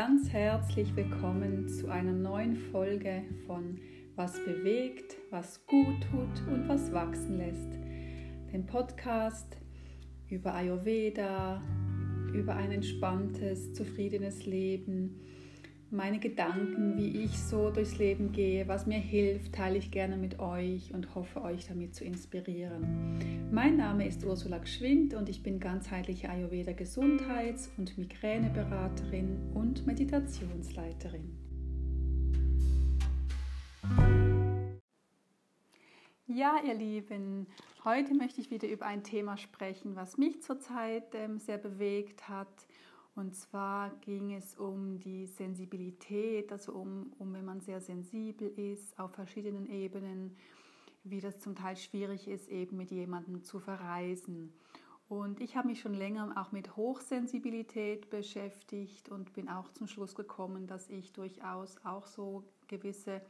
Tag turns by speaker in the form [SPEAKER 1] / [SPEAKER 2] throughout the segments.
[SPEAKER 1] ganz herzlich willkommen zu einer neuen Folge von Was bewegt, was gut tut und was wachsen lässt. Den Podcast über Ayurveda, über ein entspanntes, zufriedenes Leben meine Gedanken, wie ich so durchs Leben gehe, was mir hilft, teile ich gerne mit euch und hoffe euch damit zu inspirieren. Mein Name ist Ursula Gschwind und ich bin ganzheitliche Ayurveda Gesundheits- und Migräneberaterin und Meditationsleiterin. Ja, ihr Lieben, heute möchte ich wieder über ein Thema sprechen, was mich zurzeit ähm, sehr bewegt hat und zwar ging es um die Sensibilität, also um, um wenn man sehr sensibel ist auf verschiedenen Ebenen, wie das zum Teil schwierig ist, eben mit jemandem zu verreisen. Und ich habe mich schon länger auch mit Hochsensibilität beschäftigt und bin auch zum Schluss gekommen, dass ich durchaus auch so gewisse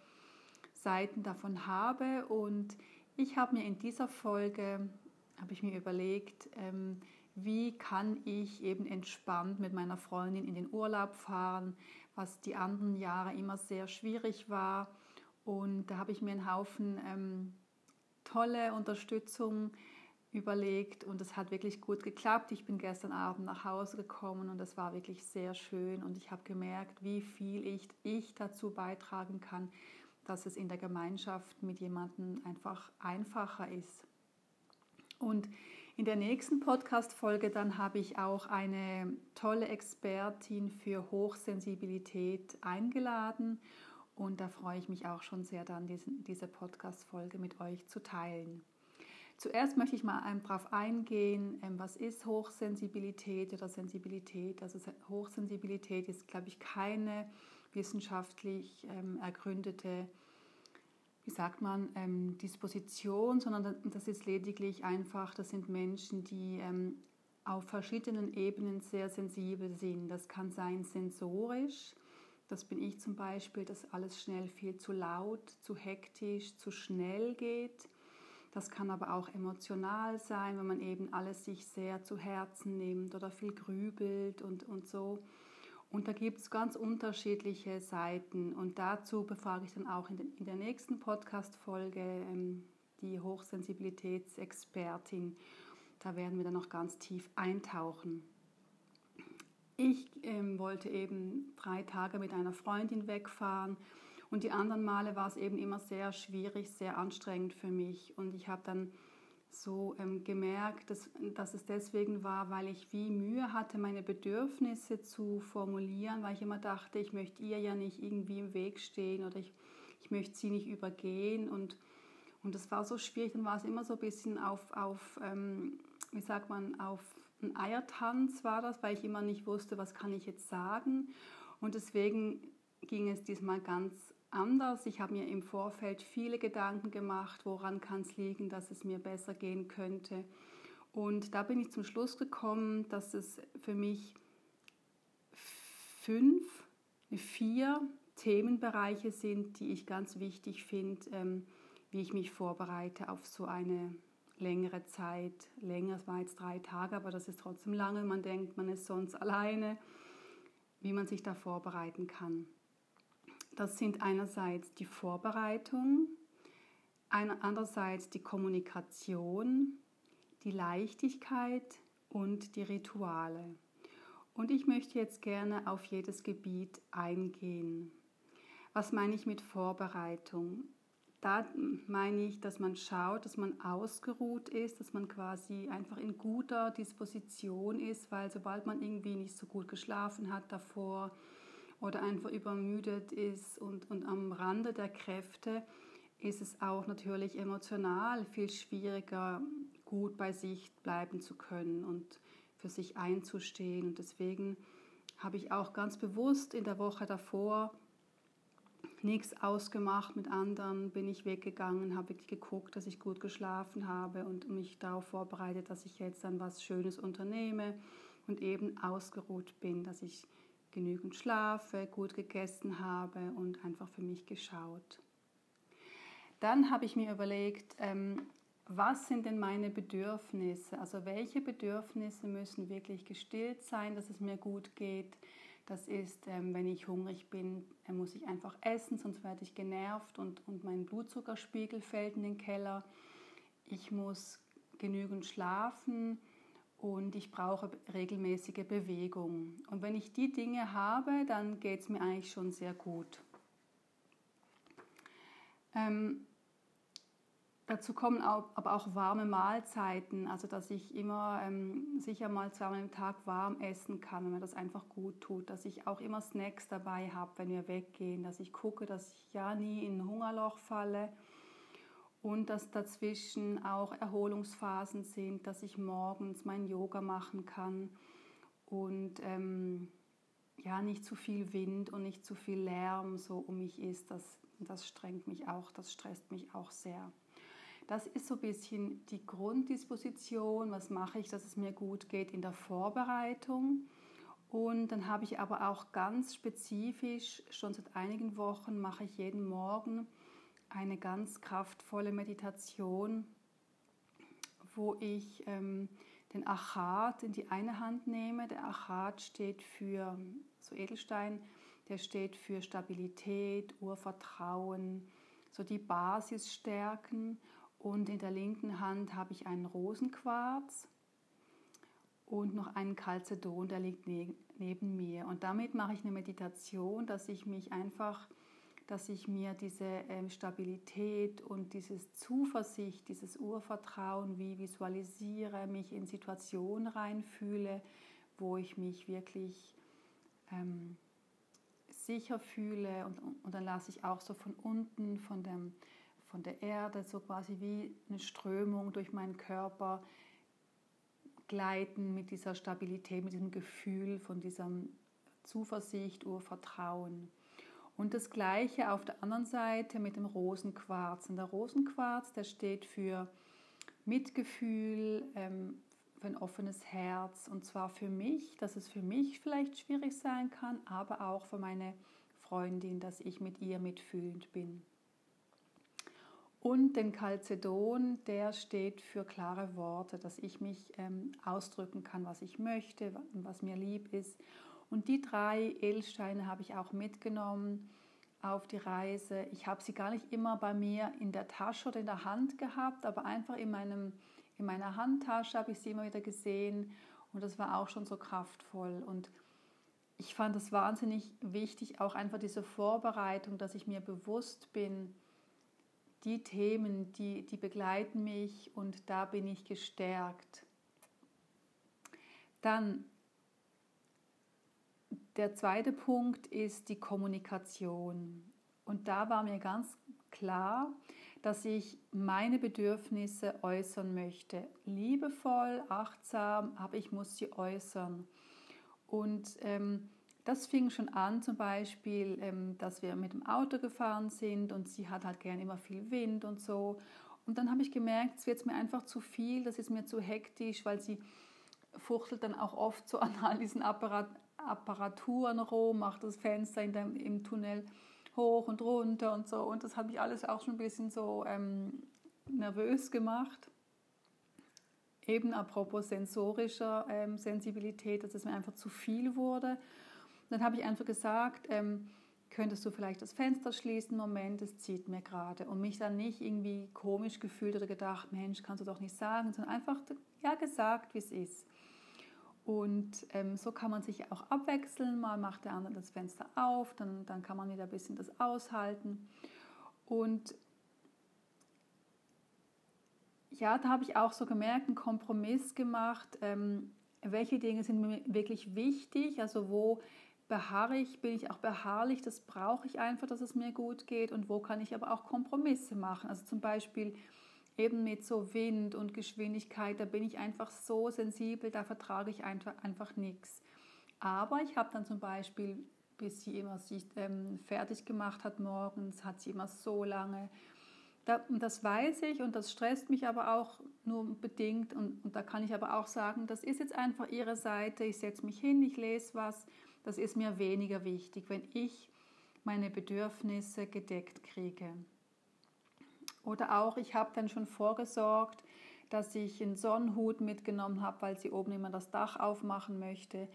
[SPEAKER 1] Seiten davon habe. Und ich habe mir in dieser Folge, habe ich mir überlegt, ähm, wie kann ich eben entspannt mit meiner Freundin in den Urlaub fahren, was die anderen Jahre immer sehr schwierig war. Und da habe ich mir einen Haufen ähm, tolle Unterstützung überlegt und es hat wirklich gut geklappt. Ich bin gestern Abend nach Hause gekommen und es war wirklich sehr schön und ich habe gemerkt, wie viel ich, ich dazu beitragen kann, dass es in der Gemeinschaft mit jemandem einfach einfacher ist. Und in der nächsten Podcast-Folge dann habe ich auch eine tolle Expertin für Hochsensibilität eingeladen und da freue ich mich auch schon sehr dann, diese Podcast-Folge mit euch zu teilen. Zuerst möchte ich mal darauf eingehen, ähm, was ist Hochsensibilität oder Sensibilität. Also Hochsensibilität ist, glaube ich, keine wissenschaftlich ähm, ergründete wie sagt man, ähm, Disposition, sondern das ist lediglich einfach, das sind Menschen, die ähm, auf verschiedenen Ebenen sehr sensibel sind. Das kann sein sensorisch, das bin ich zum Beispiel, dass alles schnell viel zu laut, zu hektisch, zu schnell geht. Das kann aber auch emotional sein, wenn man eben alles sich sehr zu Herzen nimmt oder viel grübelt und, und so. Und da gibt es ganz unterschiedliche Seiten. Und dazu befrage ich dann auch in, den, in der nächsten Podcast-Folge ähm, die Hochsensibilitätsexpertin. Da werden wir dann noch ganz tief eintauchen. Ich ähm, wollte eben drei Tage mit einer Freundin wegfahren und die anderen Male war es eben immer sehr schwierig, sehr anstrengend für mich. Und ich habe dann so ähm, gemerkt, dass, dass es deswegen war, weil ich wie Mühe hatte, meine Bedürfnisse zu formulieren, weil ich immer dachte, ich möchte ihr ja nicht irgendwie im Weg stehen oder ich, ich möchte sie nicht übergehen. Und, und das war so schwierig, dann war es immer so ein bisschen auf, auf ähm, wie sagt man, auf einen Eiertanz war das, weil ich immer nicht wusste, was kann ich jetzt sagen. Und deswegen ging es diesmal ganz anders. Ich habe mir im Vorfeld viele Gedanken gemacht, woran kann es liegen, dass es mir besser gehen könnte. Und da bin ich zum Schluss gekommen, dass es für mich fünf, vier Themenbereiche sind, die ich ganz wichtig finde, ähm, wie ich mich vorbereite auf so eine längere Zeit. Länger, es war jetzt drei Tage, aber das ist trotzdem lange. Man denkt, man ist sonst alleine, wie man sich da vorbereiten kann. Das sind einerseits die Vorbereitung, andererseits die Kommunikation, die Leichtigkeit und die Rituale. Und ich möchte jetzt gerne auf jedes Gebiet eingehen. Was meine ich mit Vorbereitung? Da meine ich, dass man schaut, dass man ausgeruht ist, dass man quasi einfach in guter Disposition ist, weil sobald man irgendwie nicht so gut geschlafen hat davor, oder einfach übermüdet ist und, und am Rande der Kräfte, ist es auch natürlich emotional viel schwieriger, gut bei sich bleiben zu können und für sich einzustehen. Und deswegen habe ich auch ganz bewusst in der Woche davor nichts ausgemacht mit anderen, bin ich weggegangen, habe geguckt, dass ich gut geschlafen habe und mich darauf vorbereitet, dass ich jetzt dann was Schönes unternehme und eben ausgeruht bin, dass ich genügend schlafe, gut gegessen habe und einfach für mich geschaut. Dann habe ich mir überlegt, ähm, was sind denn meine Bedürfnisse? Also welche Bedürfnisse müssen wirklich gestillt sein, dass es mir gut geht? Das ist, ähm, wenn ich hungrig bin, äh, muss ich einfach essen, sonst werde ich genervt und, und mein Blutzuckerspiegel fällt in den Keller. Ich muss genügend schlafen und ich brauche regelmäßige Bewegung. Und wenn ich die Dinge habe, dann geht es mir eigentlich schon sehr gut. Ähm, dazu kommen auch, aber auch warme Mahlzeiten, also dass ich immer ähm, sicher mal zweimal am Tag warm essen kann, wenn mir das einfach gut tut, dass ich auch immer Snacks dabei habe, wenn wir weggehen, dass ich gucke, dass ich ja nie in ein Hungerloch falle und dass dazwischen auch Erholungsphasen sind, dass ich morgens mein Yoga machen kann und ähm, ja, nicht zu viel Wind und nicht zu viel Lärm so um mich ist. Das, das strengt mich auch, das stresst mich auch sehr. Das ist so ein bisschen die Grunddisposition. Was mache ich, dass es mir gut geht in der Vorbereitung? Und dann habe ich aber auch ganz spezifisch, schon seit einigen Wochen mache ich jeden Morgen eine ganz kraftvolle Meditation, wo ich ähm, den Achat in die eine Hand nehme. Der Achat steht für, so Edelstein, der steht für Stabilität, Urvertrauen, so die Basis stärken. Und in der linken Hand habe ich einen Rosenquarz und noch einen Calcedon, der liegt ne neben mir. Und damit mache ich eine Meditation, dass ich mich einfach dass ich mir diese ähm, Stabilität und dieses Zuversicht, dieses Urvertrauen wie visualisiere, mich in Situationen reinfühle, wo ich mich wirklich ähm, sicher fühle und, und dann lasse ich auch so von unten, von, dem, von der Erde, so quasi wie eine Strömung durch meinen Körper gleiten mit dieser Stabilität, mit diesem Gefühl von dieser Zuversicht, Urvertrauen. Und das gleiche auf der anderen Seite mit dem Rosenquarz. Und der Rosenquarz, der steht für Mitgefühl, ähm, für ein offenes Herz. Und zwar für mich, dass es für mich vielleicht schwierig sein kann, aber auch für meine Freundin, dass ich mit ihr mitfühlend bin. Und den Calcedon, der steht für klare Worte, dass ich mich ähm, ausdrücken kann, was ich möchte, was mir lieb ist. Und die drei Edelsteine habe ich auch mitgenommen auf die Reise. Ich habe sie gar nicht immer bei mir in der Tasche oder in der Hand gehabt, aber einfach in, meinem, in meiner Handtasche habe ich sie immer wieder gesehen und das war auch schon so kraftvoll. Und ich fand es wahnsinnig wichtig, auch einfach diese Vorbereitung, dass ich mir bewusst bin, die Themen, die, die begleiten mich und da bin ich gestärkt. Dann der zweite Punkt ist die Kommunikation. Und da war mir ganz klar, dass ich meine Bedürfnisse äußern möchte. Liebevoll, achtsam, aber ich muss sie äußern. Und ähm, das fing schon an, zum Beispiel, ähm, dass wir mit dem Auto gefahren sind und sie hat halt gern immer viel Wind und so. Und dann habe ich gemerkt, es wird mir einfach zu viel, das ist mir zu hektisch, weil sie fuchtelt dann auch oft so an all diesen Apparat, Apparaturen rum, macht das Fenster in dem, im Tunnel hoch und runter und so. Und das hat mich alles auch schon ein bisschen so ähm, nervös gemacht. Eben apropos sensorischer ähm, Sensibilität, dass es mir einfach zu viel wurde. Dann habe ich einfach gesagt, ähm, könntest du vielleicht das Fenster schließen, Moment, es zieht mir gerade. Und mich dann nicht irgendwie komisch gefühlt oder gedacht, Mensch, kannst du doch nicht sagen, sondern einfach ja gesagt, wie es ist. Und ähm, so kann man sich auch abwechseln. Mal macht der andere das Fenster auf, dann, dann kann man wieder ein bisschen das aushalten. Und ja, da habe ich auch so gemerkt, einen Kompromiss gemacht. Ähm, welche Dinge sind mir wirklich wichtig? Also wo beharre ich, bin ich auch beharrlich, das brauche ich einfach, dass es mir gut geht. Und wo kann ich aber auch Kompromisse machen? Also zum Beispiel eben mit so Wind und Geschwindigkeit, da bin ich einfach so sensibel, da vertrage ich einfach, einfach nichts. Aber ich habe dann zum Beispiel, bis sie immer sich ähm, fertig gemacht hat morgens, hat sie immer so lange. Da, das weiß ich und das stresst mich aber auch nur bedingt. Und, und da kann ich aber auch sagen, das ist jetzt einfach ihre Seite. Ich setze mich hin, ich lese was. Das ist mir weniger wichtig, wenn ich meine Bedürfnisse gedeckt kriege. Oder auch, ich habe dann schon vorgesorgt, dass ich einen Sonnenhut mitgenommen habe, weil sie oben immer das Dach aufmachen möchte.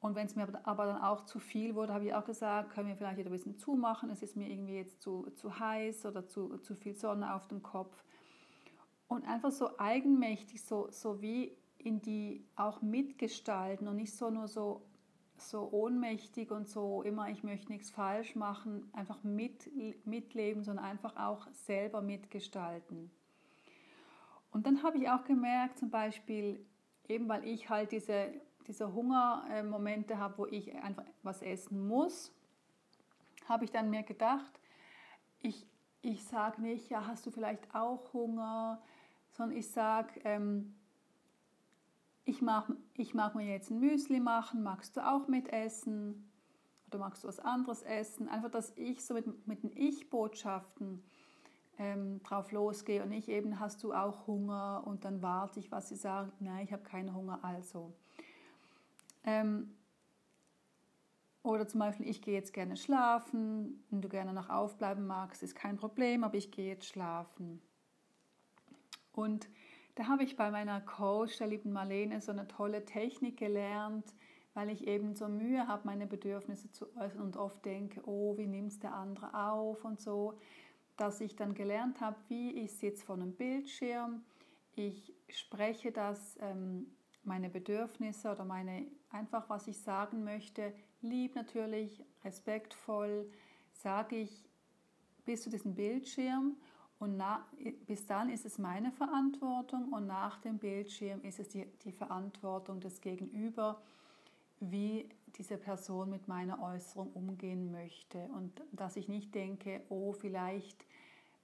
[SPEAKER 1] Und wenn es mir aber dann auch zu viel wurde, habe ich auch gesagt, können wir vielleicht wieder ein bisschen zumachen. Es ist mir irgendwie jetzt zu, zu heiß oder zu, zu viel Sonne auf dem Kopf. Und einfach so eigenmächtig, so, so wie in die auch mitgestalten und nicht so nur so, so ohnmächtig und so immer, ich möchte nichts falsch machen, einfach mit, mitleben, sondern einfach auch selber mitgestalten. Und dann habe ich auch gemerkt, zum Beispiel, eben weil ich halt diese diese Hungermomente habe, wo ich einfach was essen muss, habe ich dann mir gedacht, ich, ich sage nicht, ja, hast du vielleicht auch Hunger, sondern ich sage, ähm, ich mag, ich mag mir jetzt ein Müsli machen, magst du auch mitessen? Oder magst du was anderes essen? Einfach, dass ich so mit, mit den Ich-Botschaften ähm, drauf losgehe und nicht eben, hast du auch Hunger? Und dann warte ich, was sie sagt, nein, ich habe keinen Hunger, also. Ähm, oder zum Beispiel, ich gehe jetzt gerne schlafen, wenn du gerne noch aufbleiben magst, ist kein Problem, aber ich gehe jetzt schlafen. Und da habe ich bei meiner Coach, der lieben Marlene, so eine tolle Technik gelernt, weil ich eben so Mühe habe, meine Bedürfnisse zu äußern und oft denke, oh, wie nimmt der andere auf und so, dass ich dann gelernt habe, wie ich sitze vor einem Bildschirm, ich spreche das ähm, meine Bedürfnisse oder meine einfach was ich sagen möchte, lieb natürlich, respektvoll, sage ich bis zu diesem Bildschirm und na, bis dann ist es meine Verantwortung und nach dem Bildschirm ist es die, die Verantwortung des Gegenüber, wie diese Person mit meiner Äußerung umgehen möchte und dass ich nicht denke, oh vielleicht,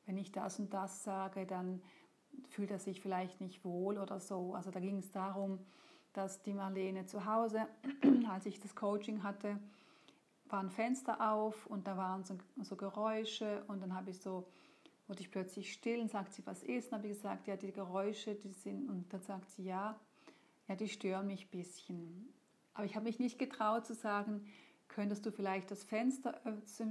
[SPEAKER 1] wenn ich das und das sage, dann fühlt er sich vielleicht nicht wohl oder so. Also da ging es darum, dass die Marlene zu Hause, als ich das Coaching hatte, war ein Fenster auf und da waren so, so Geräusche und dann habe ich so, wurde ich plötzlich still und sagt sie, was ist? Und habe ich gesagt, ja, die Geräusche, die sind, und dann sagt sie, ja, ja, die stören mich ein bisschen. Aber ich habe mich nicht getraut zu sagen, könntest du vielleicht das Fenster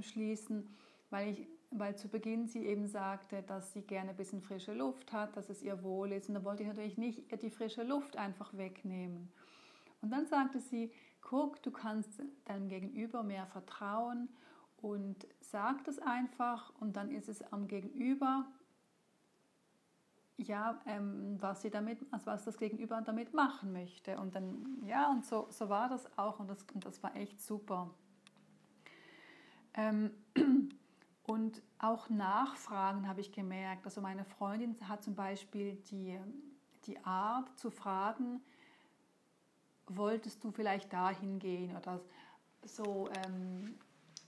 [SPEAKER 1] schließen, weil ich weil zu Beginn sie eben sagte, dass sie gerne ein bisschen frische Luft hat, dass es ihr wohl ist. Und da wollte ich natürlich nicht ihr die frische Luft einfach wegnehmen. Und dann sagte sie, guck, du kannst deinem Gegenüber mehr vertrauen und sag das einfach und dann ist es am Gegenüber, ja, ähm, was sie damit, also was das Gegenüber damit machen möchte. Und dann, ja, und so, so war das auch und das, und das war echt super. Ähm, Und auch Nachfragen habe ich gemerkt. Also meine Freundin hat zum Beispiel die, die Art zu fragen, wolltest du vielleicht dahin gehen oder so, ähm,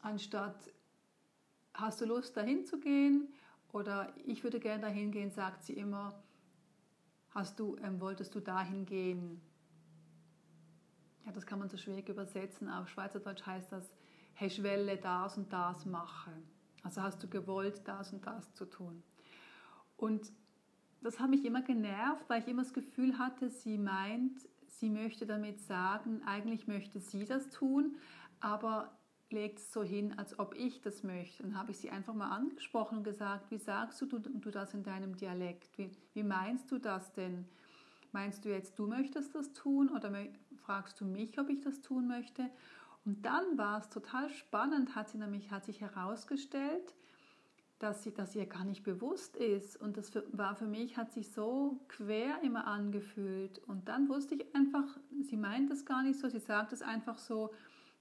[SPEAKER 1] anstatt hast du Lust dahin zu gehen oder ich würde gerne dahin gehen, sagt sie immer, hast du, ähm, wolltest du dahin gehen? Ja, das kann man so schwierig übersetzen. Auf Schweizerdeutsch heißt das, hey, Schwelle das und das machen. Also hast du gewollt, das und das zu tun. Und das hat mich immer genervt, weil ich immer das Gefühl hatte, sie meint, sie möchte damit sagen, eigentlich möchte sie das tun, aber legt es so hin, als ob ich das möchte. Dann habe ich sie einfach mal angesprochen und gesagt, wie sagst du, du, du das in deinem Dialekt? Wie, wie meinst du das denn? Meinst du jetzt, du möchtest das tun oder fragst du mich, ob ich das tun möchte? Und dann war es total spannend, hat sie nämlich hat sich herausgestellt, dass sie dass ihr gar nicht bewusst ist und das war für mich hat sich so quer immer angefühlt und dann wusste ich einfach, sie meint es gar nicht so, sie sagt es einfach so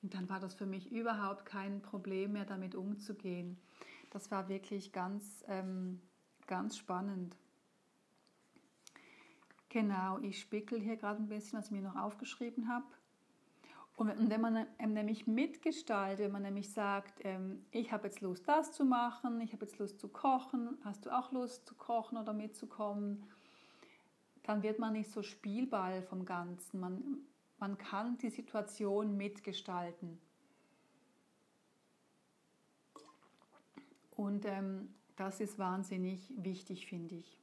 [SPEAKER 1] und dann war das für mich überhaupt kein Problem mehr damit umzugehen. Das war wirklich ganz ähm, ganz spannend. Genau, ich spickel hier gerade ein bisschen, was ich mir noch aufgeschrieben habe. Und wenn man ähm, nämlich mitgestaltet, wenn man nämlich sagt, ähm, ich habe jetzt Lust, das zu machen, ich habe jetzt Lust zu kochen, hast du auch Lust zu kochen oder mitzukommen, dann wird man nicht so Spielball vom Ganzen. Man, man kann die Situation mitgestalten. Und ähm, das ist wahnsinnig wichtig, finde ich.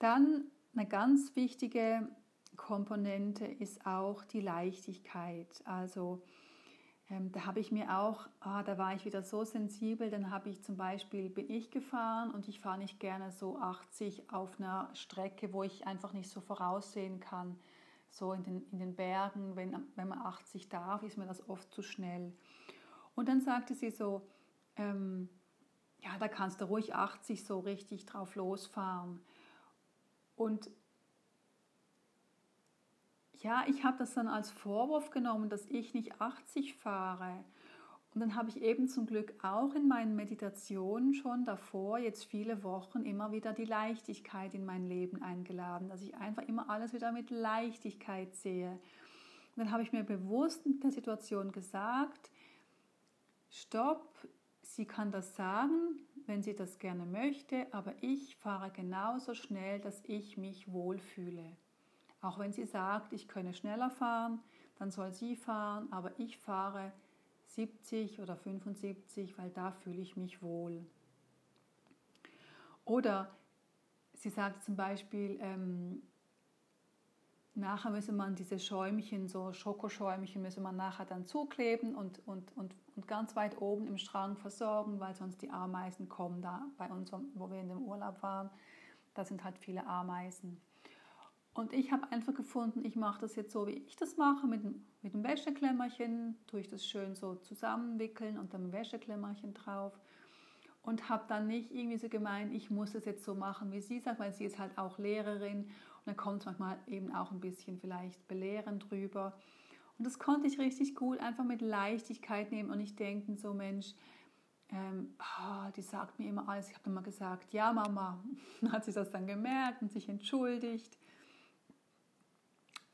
[SPEAKER 1] Dann eine ganz wichtige Komponente ist auch die Leichtigkeit. Also ähm, da habe ich mir auch, ah, da war ich wieder so sensibel, dann habe ich zum Beispiel, bin ich gefahren und ich fahre nicht gerne so 80 auf einer Strecke, wo ich einfach nicht so voraussehen kann, so in den, in den Bergen, wenn, wenn man 80 darf, ist mir das oft zu schnell. Und dann sagte sie so, ähm, ja, da kannst du ruhig 80 so richtig drauf losfahren. Und ja, ich habe das dann als Vorwurf genommen, dass ich nicht 80 fahre. Und dann habe ich eben zum Glück auch in meinen Meditationen schon davor, jetzt viele Wochen, immer wieder die Leichtigkeit in mein Leben eingeladen, dass ich einfach immer alles wieder mit Leichtigkeit sehe. Und dann habe ich mir bewusst in der Situation gesagt, stopp, sie kann das sagen, wenn sie das gerne möchte, aber ich fahre genauso schnell, dass ich mich wohlfühle. Auch wenn sie sagt, ich könne schneller fahren, dann soll sie fahren, aber ich fahre 70 oder 75, weil da fühle ich mich wohl. Oder sie sagt zum Beispiel, ähm, nachher müsse man diese Schäumchen, so Schokoschäumchen, müsse man nachher dann zukleben und, und, und, und ganz weit oben im Schrank versorgen, weil sonst die Ameisen kommen da bei uns, wo wir in dem Urlaub waren. Da sind halt viele Ameisen. Und ich habe einfach gefunden, ich mache das jetzt so, wie ich das mache, mit, mit dem Wäscheklemmerchen, tue ich das schön so zusammenwickeln und dann Wäscheklemmerchen drauf. Und habe dann nicht irgendwie so gemeint, ich muss das jetzt so machen, wie sie sagt, weil sie ist halt auch Lehrerin. Und dann kommt es manchmal eben auch ein bisschen vielleicht belehrend drüber. Und das konnte ich richtig gut einfach mit Leichtigkeit nehmen und nicht denken, so Mensch, ähm, oh, die sagt mir immer alles. Ich habe dann mal gesagt, ja Mama. Dann hat sie das dann gemerkt und sich entschuldigt.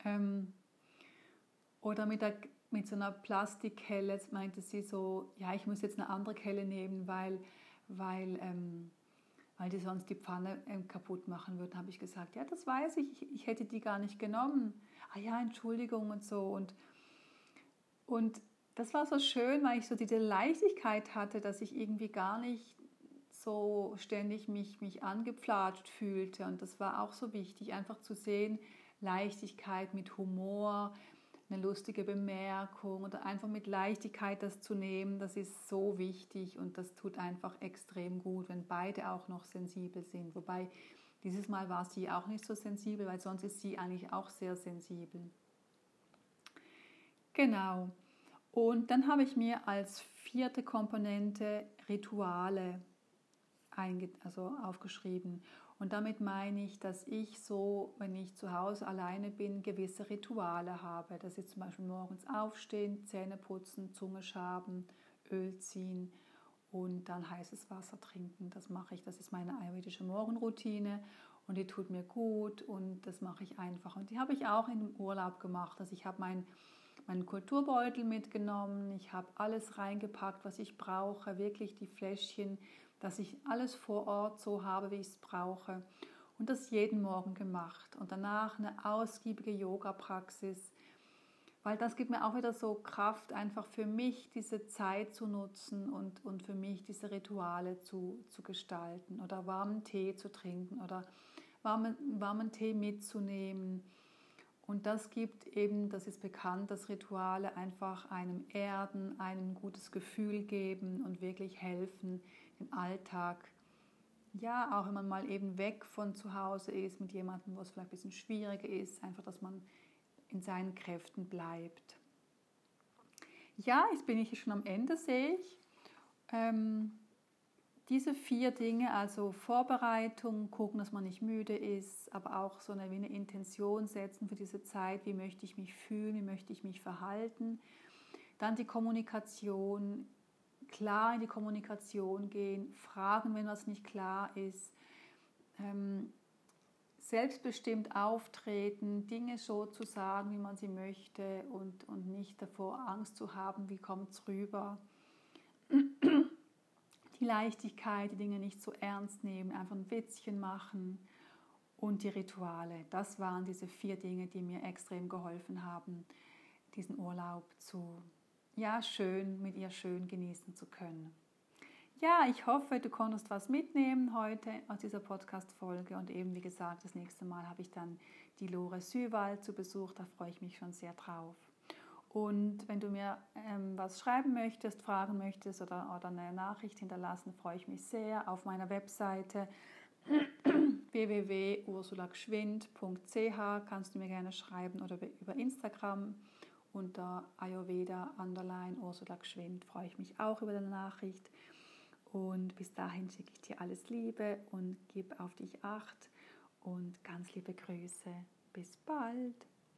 [SPEAKER 1] Ähm, oder mit, der, mit so einer Plastikkelle, meinte sie so, ja, ich muss jetzt eine andere Kelle nehmen, weil, weil, ähm, weil die sonst die Pfanne ähm, kaputt machen würden. habe ich gesagt, ja, das weiß ich, ich, ich hätte die gar nicht genommen. Ah ja, Entschuldigung und so. Und, und das war so schön, weil ich so diese Leichtigkeit hatte, dass ich irgendwie gar nicht so ständig mich, mich angepflatscht fühlte. Und das war auch so wichtig, einfach zu sehen, Leichtigkeit, mit Humor, eine lustige Bemerkung oder einfach mit Leichtigkeit das zu nehmen, das ist so wichtig und das tut einfach extrem gut, wenn beide auch noch sensibel sind. Wobei dieses Mal war sie auch nicht so sensibel, weil sonst ist sie eigentlich auch sehr sensibel. Genau. Und dann habe ich mir als vierte Komponente Rituale also aufgeschrieben. Und damit meine ich, dass ich so, wenn ich zu Hause alleine bin, gewisse Rituale habe. Das ist zum Beispiel morgens aufstehen, Zähne putzen, Zunge schaben, Öl ziehen und dann heißes Wasser trinken. Das mache ich. Das ist meine ayurvedische Morgenroutine und die tut mir gut und das mache ich einfach. Und die habe ich auch dem Urlaub gemacht. Also ich habe meinen Kulturbeutel mitgenommen, ich habe alles reingepackt, was ich brauche, wirklich die Fläschchen dass ich alles vor Ort so habe, wie ich es brauche. Und das jeden Morgen gemacht. Und danach eine ausgiebige Yoga-Praxis, weil das gibt mir auch wieder so Kraft, einfach für mich diese Zeit zu nutzen und, und für mich diese Rituale zu, zu gestalten oder warmen Tee zu trinken oder warmen, warmen Tee mitzunehmen. Und das gibt eben, das ist bekannt, dass Rituale einfach einem Erden, einem gutes Gefühl geben und wirklich helfen, im Alltag, ja, auch wenn man mal eben weg von zu Hause ist mit jemandem, wo es vielleicht ein bisschen schwieriger ist, einfach, dass man in seinen Kräften bleibt. Ja, jetzt bin ich schon am Ende, sehe ich. Ähm, diese vier Dinge, also Vorbereitung, gucken, dass man nicht müde ist, aber auch so eine, eine Intention setzen für diese Zeit, wie möchte ich mich fühlen, wie möchte ich mich verhalten. Dann die Kommunikation, klar in die Kommunikation gehen, fragen, wenn was nicht klar ist, ähm, selbstbestimmt auftreten, Dinge so zu sagen, wie man sie möchte und, und nicht davor Angst zu haben, wie kommt es rüber. Die Leichtigkeit, die Dinge nicht so ernst nehmen, einfach ein Witzchen machen und die Rituale. Das waren diese vier Dinge, die mir extrem geholfen haben, diesen Urlaub zu ja, schön, mit ihr schön genießen zu können. Ja, ich hoffe, du konntest was mitnehmen heute aus dieser Podcast-Folge und eben, wie gesagt, das nächste Mal habe ich dann die Lore Süwald zu Besuch, da freue ich mich schon sehr drauf. Und wenn du mir ähm, was schreiben möchtest, fragen möchtest oder, oder eine Nachricht hinterlassen, freue ich mich sehr auf meiner Webseite www.ursulagschwind.ch kannst du mir gerne schreiben oder über Instagram unter Ayurveda underline Ursula Geschwind freue ich mich auch über deine Nachricht. Und bis dahin schicke ich dir alles Liebe und gib auf dich Acht und ganz liebe Grüße. Bis bald.